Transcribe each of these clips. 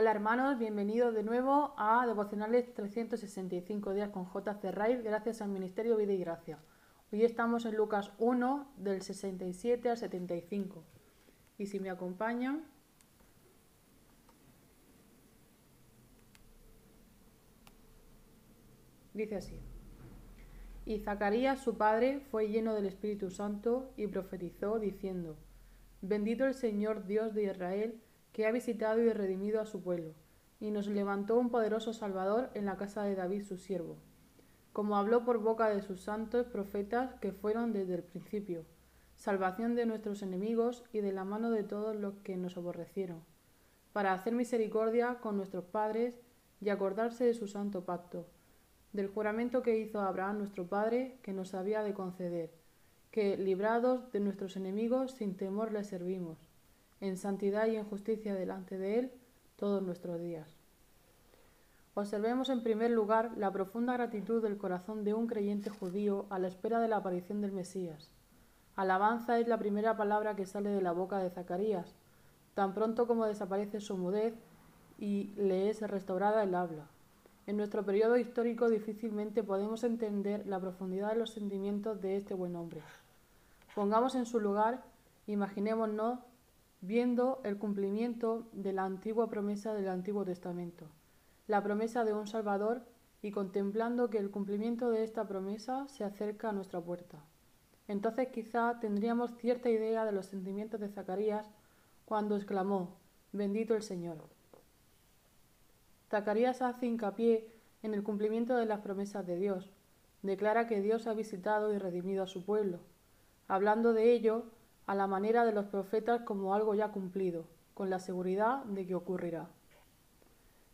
Hola hermanos, bienvenidos de nuevo a Devocionales 365 días con JC Raíz, gracias al Ministerio Vida y Gracia. Hoy estamos en Lucas 1 del 67 al 75. Y si me acompañan, dice así. Y Zacarías su padre fue lleno del Espíritu Santo y profetizó diciendo, Bendito el Señor Dios de Israel, que ha visitado y redimido a su pueblo, y nos levantó un poderoso Salvador en la casa de David su siervo, como habló por boca de sus santos profetas que fueron desde el principio, salvación de nuestros enemigos y de la mano de todos los que nos aborrecieron, para hacer misericordia con nuestros padres y acordarse de su santo pacto, del juramento que hizo Abraham nuestro Padre, que nos había de conceder, que, librados de nuestros enemigos, sin temor le servimos en santidad y en justicia delante de Él todos nuestros días. Observemos en primer lugar la profunda gratitud del corazón de un creyente judío a la espera de la aparición del Mesías. Alabanza es la primera palabra que sale de la boca de Zacarías, tan pronto como desaparece su mudez y le es restaurada el habla. En nuestro periodo histórico difícilmente podemos entender la profundidad de los sentimientos de este buen hombre. Pongamos en su lugar, imaginémonos viendo el cumplimiento de la antigua promesa del Antiguo Testamento, la promesa de un Salvador y contemplando que el cumplimiento de esta promesa se acerca a nuestra puerta. Entonces quizá tendríamos cierta idea de los sentimientos de Zacarías cuando exclamó, bendito el Señor. Zacarías hace hincapié en el cumplimiento de las promesas de Dios, declara que Dios ha visitado y redimido a su pueblo. Hablando de ello, a la manera de los profetas como algo ya cumplido, con la seguridad de que ocurrirá.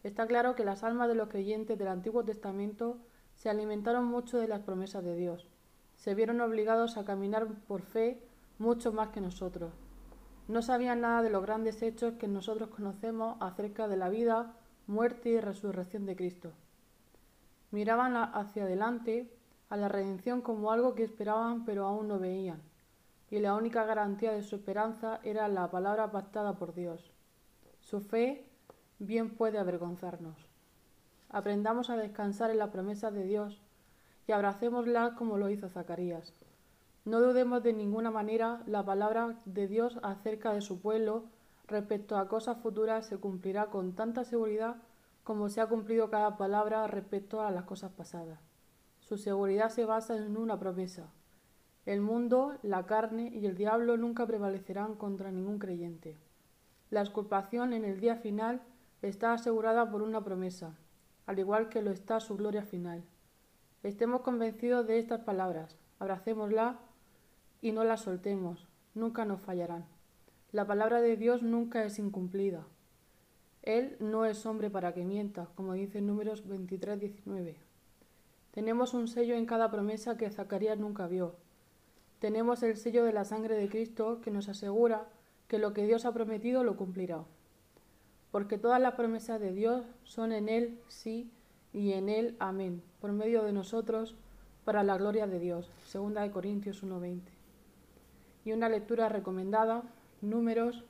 Está claro que las almas de los creyentes del Antiguo Testamento se alimentaron mucho de las promesas de Dios, se vieron obligados a caminar por fe mucho más que nosotros. No sabían nada de los grandes hechos que nosotros conocemos acerca de la vida, muerte y resurrección de Cristo. Miraban hacia adelante a la redención como algo que esperaban pero aún no veían y la única garantía de su esperanza era la palabra pactada por Dios. Su fe bien puede avergonzarnos. Aprendamos a descansar en la promesa de Dios y abracémosla como lo hizo Zacarías. No dudemos de ninguna manera la palabra de Dios acerca de su pueblo respecto a cosas futuras se cumplirá con tanta seguridad como se ha cumplido cada palabra respecto a las cosas pasadas. Su seguridad se basa en una promesa, el mundo, la carne y el diablo nunca prevalecerán contra ningún creyente. La exculpación en el día final está asegurada por una promesa, al igual que lo está su gloria final. Estemos convencidos de estas palabras, abracémosla y no la soltemos, nunca nos fallarán. La palabra de Dios nunca es incumplida. Él no es hombre para que mienta, como dice Números 23, 19. Tenemos un sello en cada promesa que Zacarías nunca vio, tenemos el sello de la sangre de Cristo que nos asegura que lo que Dios ha prometido lo cumplirá. Porque todas las promesas de Dios son en Él sí y en Él amén, por medio de nosotros, para la gloria de Dios. Segunda de Corintios 1.20. Y una lectura recomendada, números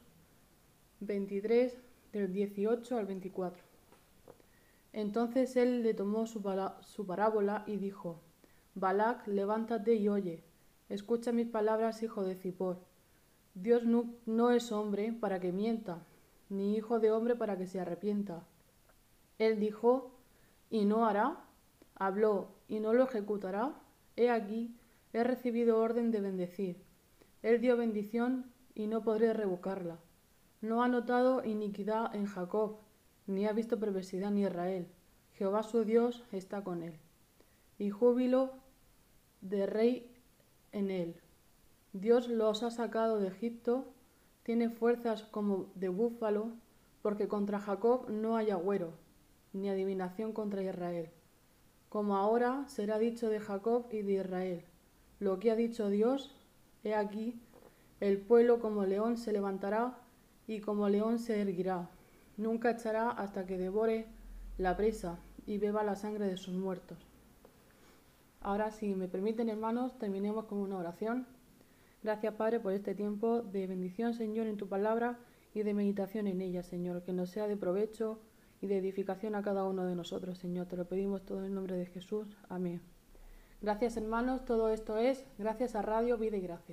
23 del 18 al 24. Entonces él le tomó su, su parábola y dijo, Balac, levántate y oye Escucha mis palabras, hijo de Cipor. Dios no, es hombre para que mienta, ni hijo de hombre para que se arrepienta. Él dijo, y no hará, habló, y no lo ejecutará. He aquí, he recibido orden de bendecir. Él dio bendición, y no podré revocarla. No ha notado iniquidad en Jacob, ni ha visto perversidad en Israel. Jehová su Dios está con él. Y júbilo de rey en él. Dios los ha sacado de Egipto, tiene fuerzas como de búfalo, porque contra Jacob no hay agüero, ni adivinación contra Israel. Como ahora será dicho de Jacob y de Israel, lo que ha dicho Dios, he aquí, el pueblo como león se levantará y como león se erguirá, nunca echará hasta que devore la presa y beba la sangre de sus muertos. Ahora, si me permiten, hermanos, terminemos con una oración. Gracias, Padre, por este tiempo de bendición, Señor, en tu palabra y de meditación en ella, Señor, que nos sea de provecho y de edificación a cada uno de nosotros, Señor. Te lo pedimos todo en nombre de Jesús. Amén. Gracias, hermanos. Todo esto es gracias a Radio Vida y Gracia.